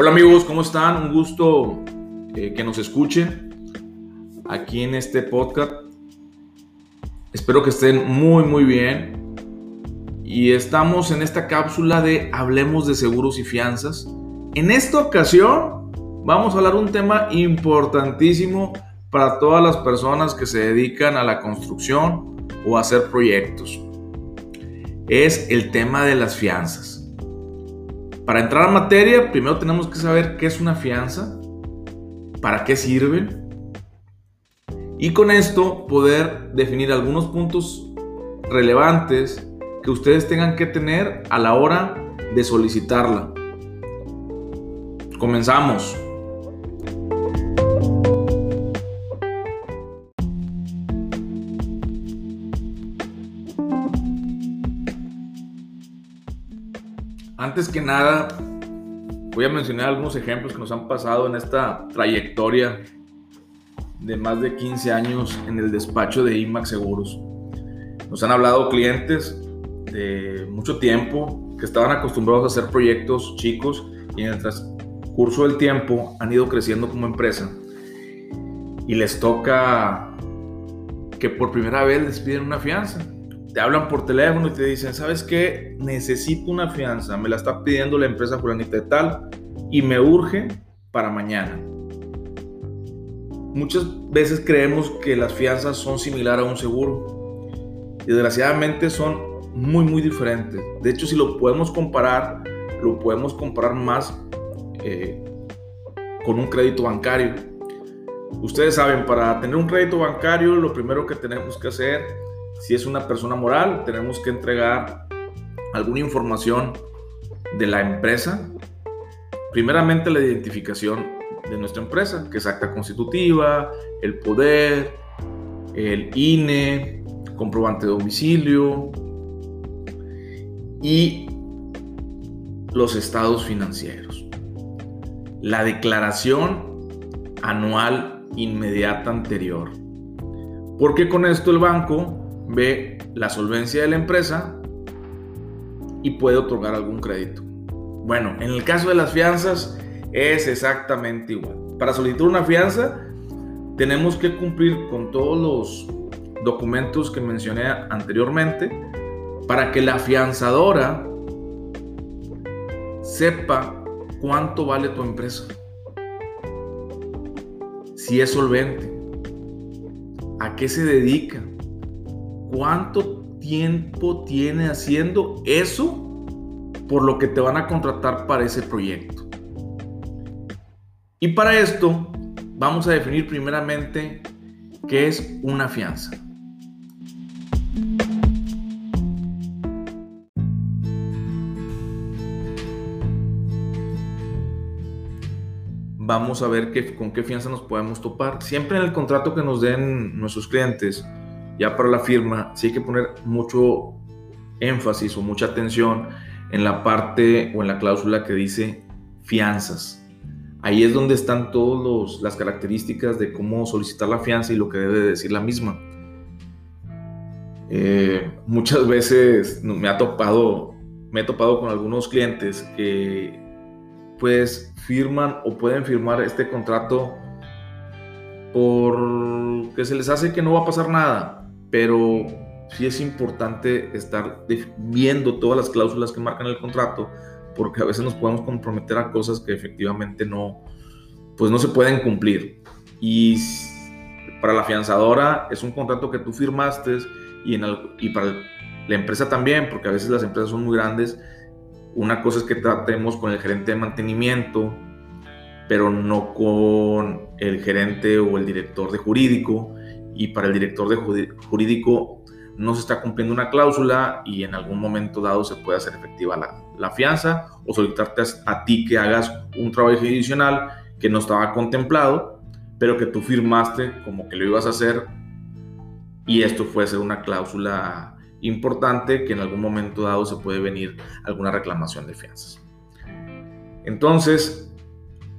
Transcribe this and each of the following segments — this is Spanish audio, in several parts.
Hola amigos, ¿cómo están? Un gusto eh, que nos escuchen aquí en este podcast. Espero que estén muy muy bien. Y estamos en esta cápsula de Hablemos de Seguros y Fianzas. En esta ocasión vamos a hablar un tema importantísimo para todas las personas que se dedican a la construcción o a hacer proyectos. Es el tema de las fianzas. Para entrar a materia, primero tenemos que saber qué es una fianza, para qué sirve y con esto poder definir algunos puntos relevantes que ustedes tengan que tener a la hora de solicitarla. Comenzamos. Antes que nada, voy a mencionar algunos ejemplos que nos han pasado en esta trayectoria de más de 15 años en el despacho de IMAX Seguros. Nos han hablado clientes de mucho tiempo que estaban acostumbrados a hacer proyectos chicos y en el transcurso del tiempo han ido creciendo como empresa y les toca que por primera vez les piden una fianza te hablan por teléfono y te dicen, ¿sabes qué? Necesito una fianza, me la está pidiendo la empresa fulanita de tal y me urge para mañana. Muchas veces creemos que las fianzas son similares a un seguro. Desgraciadamente son muy, muy diferentes. De hecho, si lo podemos comparar, lo podemos comparar más eh, con un crédito bancario. Ustedes saben, para tener un crédito bancario, lo primero que tenemos que hacer si es una persona moral, tenemos que entregar alguna información de la empresa. Primeramente la identificación de nuestra empresa, que es acta constitutiva, el poder, el INE, comprobante de domicilio y los estados financieros. La declaración anual inmediata anterior. Porque con esto el banco ve la solvencia de la empresa y puede otorgar algún crédito. Bueno, en el caso de las fianzas es exactamente igual. Para solicitar una fianza tenemos que cumplir con todos los documentos que mencioné anteriormente para que la fianzadora sepa cuánto vale tu empresa. Si es solvente, a qué se dedica, cuánto tiempo tiene haciendo eso por lo que te van a contratar para ese proyecto. Y para esto vamos a definir primeramente qué es una fianza. Vamos a ver qué, con qué fianza nos podemos topar. Siempre en el contrato que nos den nuestros clientes, ya para la firma sí hay que poner mucho énfasis o mucha atención en la parte o en la cláusula que dice fianzas. Ahí es donde están todas las características de cómo solicitar la fianza y lo que debe decir la misma. Eh, muchas veces me ha topado, me he topado con algunos clientes que pues firman o pueden firmar este contrato porque se les hace que no va a pasar nada pero sí es importante estar viendo todas las cláusulas que marcan el contrato, porque a veces nos podemos comprometer a cosas que efectivamente no, pues no se pueden cumplir. Y para la fianzadora es un contrato que tú firmaste y, en y para la empresa también, porque a veces las empresas son muy grandes. Una cosa es que tratemos con el gerente de mantenimiento, pero no con el gerente o el director de jurídico y para el director de jurídico no se está cumpliendo una cláusula y en algún momento dado se puede hacer efectiva la, la fianza o solicitarte a, ti que hagas un trabajo adicional que no estaba contemplado, pero que tú firmaste como que lo ibas a hacer y esto puede ser una cláusula importante que en algún momento dado se puede venir alguna reclamación de fianzas. Entonces,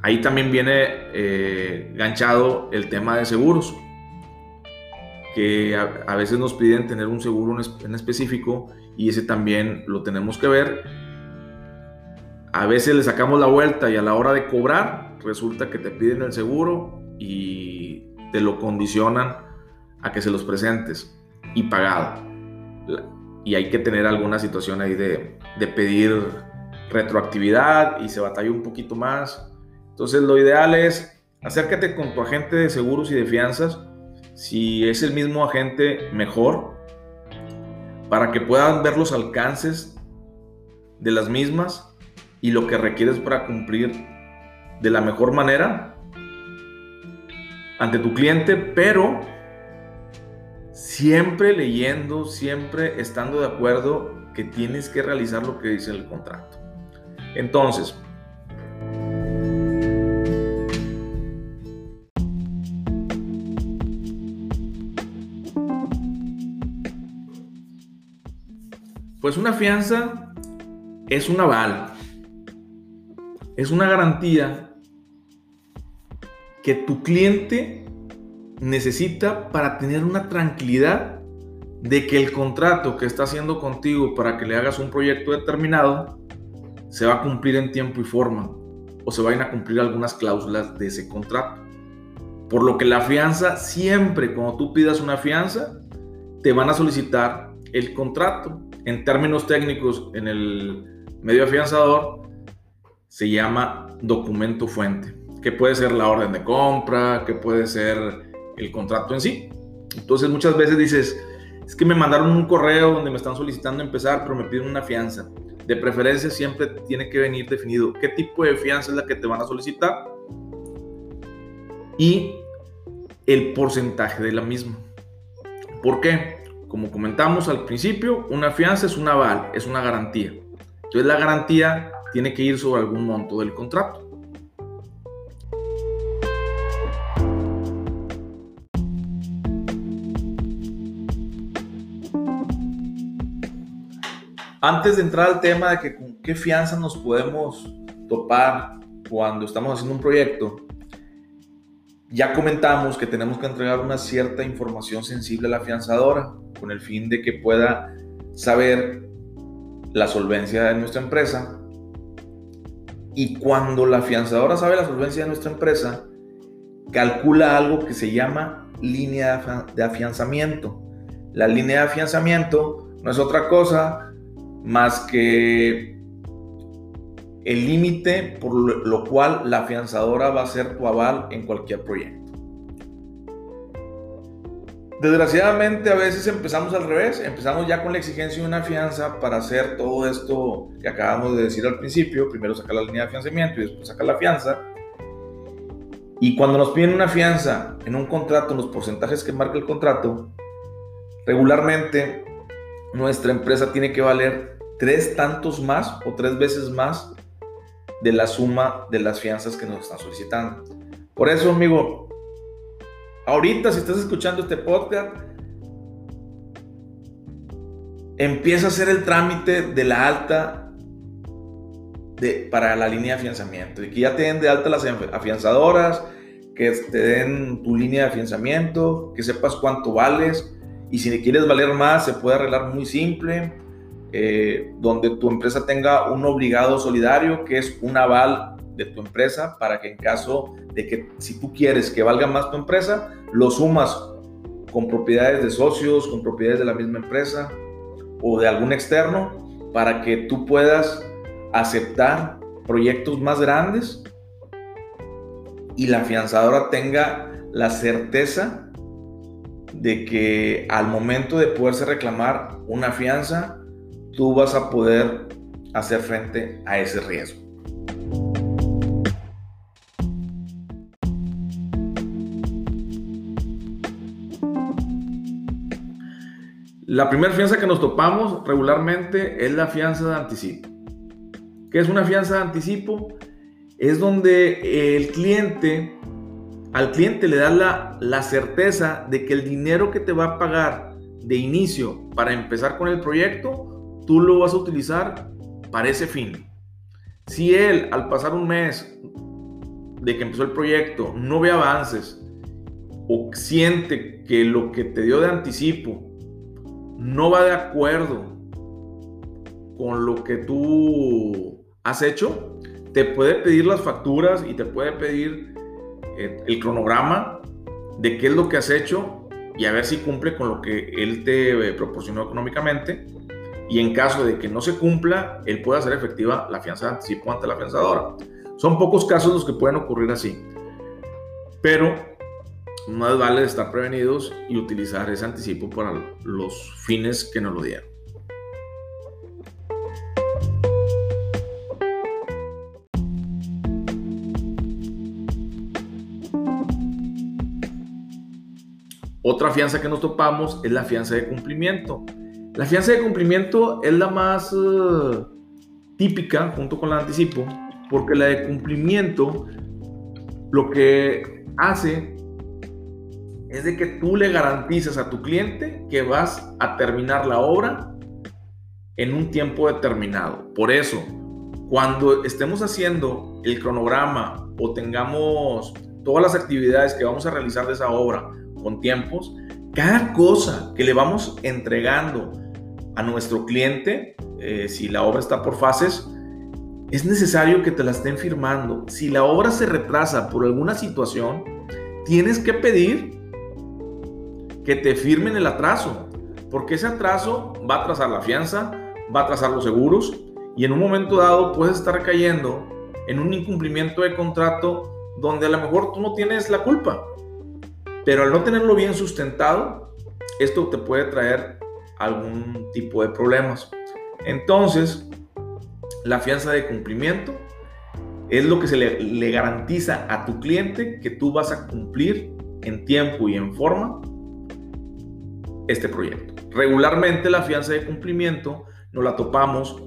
ahí también viene eh, ganchado el tema de seguros que a, veces nos piden tener un seguro en específico y ese también lo tenemos que ver. a veces le sacamos la vuelta y a la hora de cobrar resulta que te piden el seguro y te lo condicionan a que se los presentes y pagado. Y hay que tener alguna situación ahí de, de pedir retroactividad y se batalla un poquito más. Entonces lo ideal es acércate con tu agente de seguros y de fianzas. Si es el mismo agente, mejor. Para que puedan ver los alcances de las mismas y lo que requieres para cumplir de la mejor manera ante tu cliente, pero siempre leyendo, siempre estando de acuerdo que tienes que realizar lo que dice el contrato. Entonces, pues una fianza es un aval, es una garantía que tu cliente necesita para tener una tranquilidad de que el contrato que está haciendo contigo para que le hagas un proyecto determinado se va a cumplir en tiempo y forma o se vayan a cumplir algunas cláusulas de ese contrato. Por lo que la fianza, siempre cuando tú pidas una fianza, te van a solicitar el contrato. En términos técnicos, en el medio afianzador, se llama documento fuente, que puede ser la orden de compra, que puede ser el contrato en sí. Entonces muchas veces dices, es que me mandaron un correo donde me están solicitando empezar, pero me piden una fianza. De preferencia siempre tiene que venir definido qué tipo de fianza es la que te van a solicitar y el porcentaje de la misma. ¿Por qué? Como comentamos al principio, una fianza es un aval, es una garantía. Entonces la garantía tiene que ir sobre algún monto del contrato. Antes de entrar al tema de que qué fianza nos podemos topar cuando estamos haciendo un proyecto, ya comentamos que tenemos que entregar una cierta información sensible a la fianzadora con el fin de que pueda saber la solvencia de nuestra empresa. Y cuando la fianzadora sabe la solvencia de nuestra empresa, calcula algo que se llama línea de afianzamiento. La línea de afianzamiento no es otra cosa más que el límite por lo cual la afianzadora va a ser tu aval en cualquier proyecto. Desgraciadamente a veces empezamos al revés, empezamos ya con la exigencia de una fianza para hacer todo esto que acabamos de decir al principio, primero sacar la línea de afianzamiento y después sacar la fianza. Y cuando nos piden una fianza en un contrato, en los porcentajes que marca el contrato, regularmente nuestra empresa tiene que valer tres tantos más o tres veces más de la suma de las fianzas que nos están solicitando. Por eso, amigo, ahorita si estás escuchando este podcast, empieza a hacer el trámite de la alta de, para la línea de afianzamiento y que ya te den de alta las afianzadoras, que te den tu línea de afianzamiento, que sepas cuánto vales y si quieres valer más, se puede arreglar muy simple. Eh, donde tu empresa tenga un obligado solidario, que es un aval de tu empresa, para que en caso de que si tú quieres que valga más tu empresa, lo sumas con propiedades de socios, con propiedades de la misma empresa o de algún externo, para que tú puedas aceptar proyectos más grandes y la afianzadora tenga la certeza de que al momento de poderse reclamar una fianza, tú vas a poder hacer frente a ese riesgo. La primera fianza que nos topamos regularmente es la fianza de anticipo. ¿Qué es una fianza de anticipo? Es donde el cliente al cliente le da la, la certeza de que el dinero que te va a pagar de inicio para empezar con el proyecto, tú lo vas a utilizar para ese fin. Si él al pasar un mes de que empezó el proyecto no ve avances o siente que lo que te dio de anticipo no va de acuerdo con lo que tú has hecho, te puede pedir las facturas y te puede pedir eh, el cronograma de qué es lo que has hecho y a ver si cumple con lo que él te eh, proporcionó económicamente. Y en caso de que no se cumpla, él puede hacer efectiva la fianza de anticipo ante la fianzadora. Son pocos casos los que pueden ocurrir así. Pero más vale estar prevenidos y utilizar ese anticipo para los fines que nos lo dieron. Otra fianza que nos topamos es la fianza de cumplimiento. La fianza de cumplimiento es la más eh, típica junto con la anticipo, porque la de cumplimiento lo que hace es de que tú le garantizas a tu cliente que vas a terminar la obra en un tiempo determinado. Por eso, cuando estemos haciendo el cronograma o tengamos todas las actividades que vamos a realizar de esa obra con tiempos, cada cosa que le vamos entregando a nuestro cliente, eh, si la obra está por fases, es necesario que te la estén firmando. Si la obra se retrasa por alguna situación, tienes que pedir que te firmen el atraso, porque ese atraso va a atrasar la fianza, va a atrasar los seguros y en un momento dado puedes estar cayendo en un incumplimiento de contrato donde a lo mejor tú no tienes la culpa. Pero al no tenerlo bien sustentado, esto te puede traer algún tipo de problemas. Entonces, la fianza de cumplimiento es lo que se le, garantiza a tu cliente que tú vas a cumplir en tiempo y en forma este proyecto. Regularmente la fianza de cumplimiento no la topamos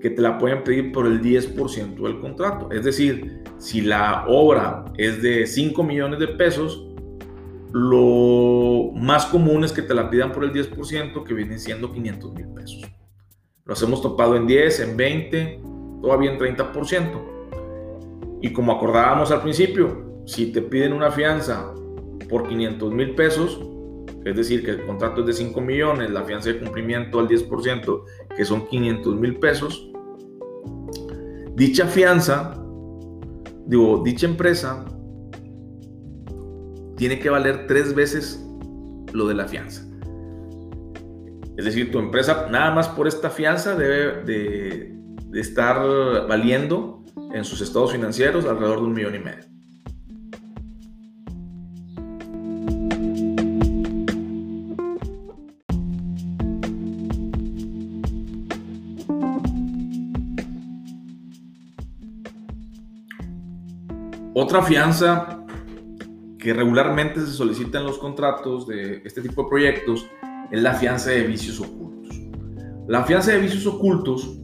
que te la pueden pedir por el 10% del contrato. Es decir, si la obra es de 5 millones de pesos, lo más común es que te la pidan por el 10%, que vienen siendo 500 mil pesos. Los hemos topado en 10, en 20, todavía en 30%. Y como acordábamos al principio, si te piden una fianza por 500 mil pesos, es decir, que el contrato es de 5 millones, la fianza de cumplimiento al 10%, que son 500 mil pesos, dicha fianza, digo, dicha empresa tiene que valer tres veces lo de la fianza. Es decir, tu empresa nada más por esta fianza debe de, estar valiendo en sus estados financieros alrededor de un millón y medio. Otra fianza que regularmente se solicita en los contratos de este tipo de proyectos es la fianza de vicios ocultos. La fianza de vicios ocultos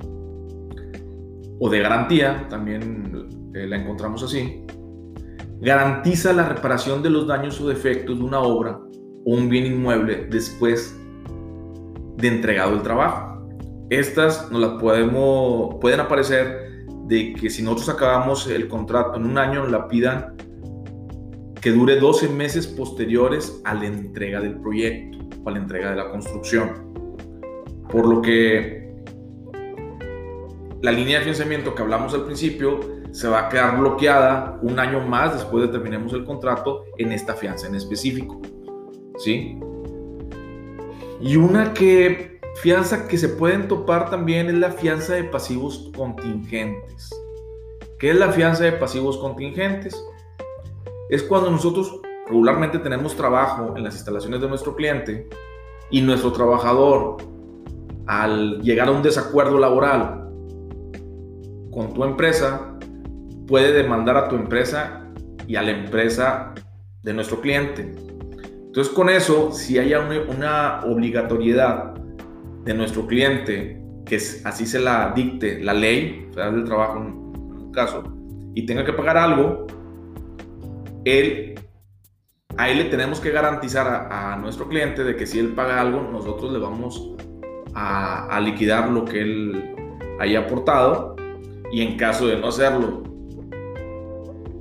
o de garantía, también eh, la encontramos así, garantiza la reparación de los daños o defectos de una obra o un bien inmueble después de entregado el trabajo. Estas nos las podemos, pueden aparecer de que si nosotros acabamos el contrato en un año, la pidan que dure 12 meses posteriores a la entrega del proyecto o a la entrega de la construcción. Por lo que la línea de financiamiento que hablamos al principio se va a quedar bloqueada un año más después de terminemos el contrato en esta fianza en específico. ¿Sí? Y una que fianza que se pueden topar también es la fianza de pasivos contingentes. ¿Qué es la fianza de pasivos contingentes? es cuando nosotros regularmente tenemos trabajo en las instalaciones de nuestro cliente y nuestro trabajador, al llegar a un desacuerdo laboral con tu empresa, puede demandar a tu empresa y a la empresa de nuestro cliente. Entonces con eso, si haya una, obligatoriedad de nuestro cliente, que así se la dicte la ley Federal del Trabajo en un caso, y tenga que pagar algo, él, a él le tenemos que garantizar a, nuestro cliente de que si él paga algo, nosotros le vamos a, liquidar lo que él haya aportado y en caso de no hacerlo,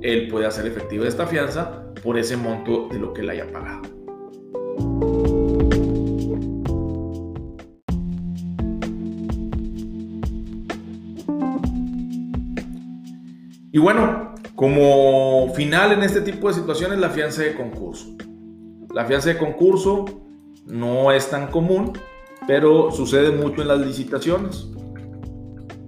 él puede hacer efectiva esta fianza por ese monto de lo que él haya pagado. Y bueno, como final en este tipo de situaciones, la fianza de concurso. La fianza de concurso no es tan común, pero sucede mucho en las licitaciones.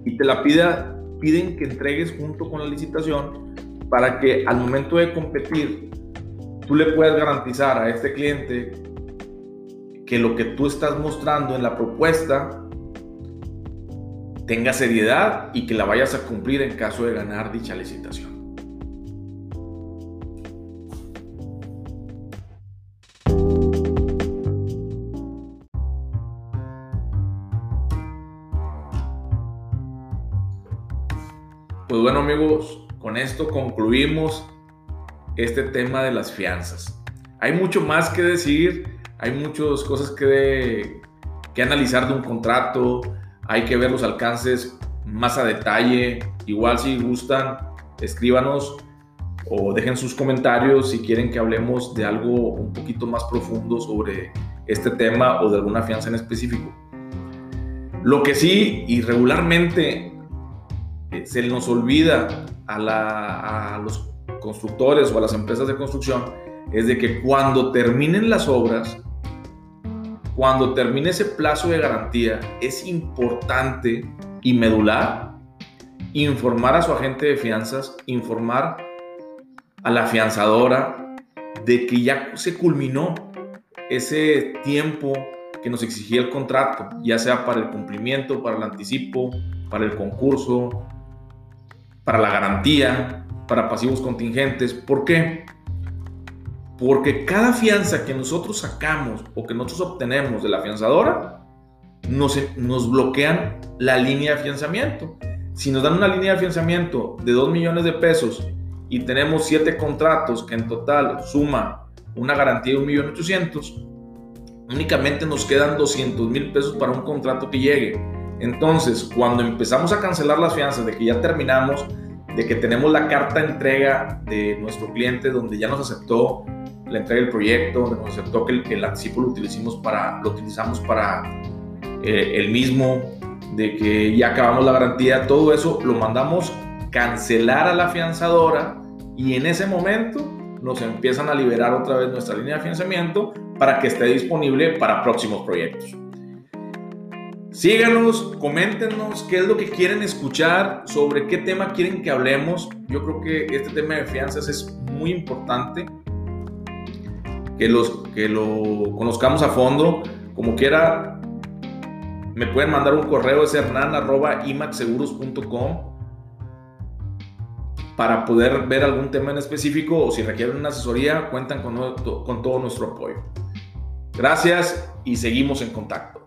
Y te la piden que entregues junto con la licitación para que al momento de competir tú le puedas garantizar a este cliente que lo que tú estás mostrando en la propuesta tenga seriedad y que la vayas a cumplir en caso de ganar dicha licitación. Pues bueno amigos, con esto concluimos este tema de las fianzas. Hay mucho más que decir, hay muchas cosas que, que analizar de un contrato, hay que ver los alcances más a detalle. Igual si gustan, escríbanos o dejen sus comentarios si quieren que hablemos de algo un poquito más profundo sobre este tema o de alguna fianza en específico. Lo que sí, y regularmente eh, se nos olvida a, a los constructores o a las empresas de construcción, es de que cuando terminen las obras, cuando termine ese plazo de garantía, es importante y medular informar a su agente de fianzas, informar a la fianzadora de que ya se culminó ese tiempo que nos exigía el contrato, ya sea para el cumplimiento, para el anticipo, para el concurso, para la garantía, para pasivos contingentes. ¿Por qué? Porque cada fianza que nosotros sacamos o que nosotros obtenemos de la fianzadora, nos, nos bloquean la línea de afianzamiento. Si nos dan una línea de afianzamiento de 2 millones de pesos y tenemos 7 contratos que en total suman una garantía de 1.800.000, únicamente nos quedan 200 mil pesos para un contrato que llegue. Entonces, cuando empezamos a cancelar las fianzas de que ya terminamos, de que tenemos la carta de entrega de nuestro cliente donde ya nos aceptó la entrega del proyecto, donde nos que el, anticipo lo utilizamos para, lo utilizamos para eh, el mismo, de que ya acabamos la garantía, todo eso lo mandamos cancelar a la fianzadora y en ese momento nos empiezan a liberar otra vez nuestra línea de financiamiento para que esté disponible para próximos proyectos. Síganos, coméntenos qué es lo que quieren escuchar, sobre qué tema quieren que hablemos. Yo creo que este tema de fianzas es muy importante que, los, que lo conozcamos a fondo. Como quiera, me pueden mandar un correo, es hernan.imaxseguros.com para poder ver algún tema en específico o si requieren una asesoría, cuentan con, con todo nuestro apoyo. Gracias y seguimos en contacto.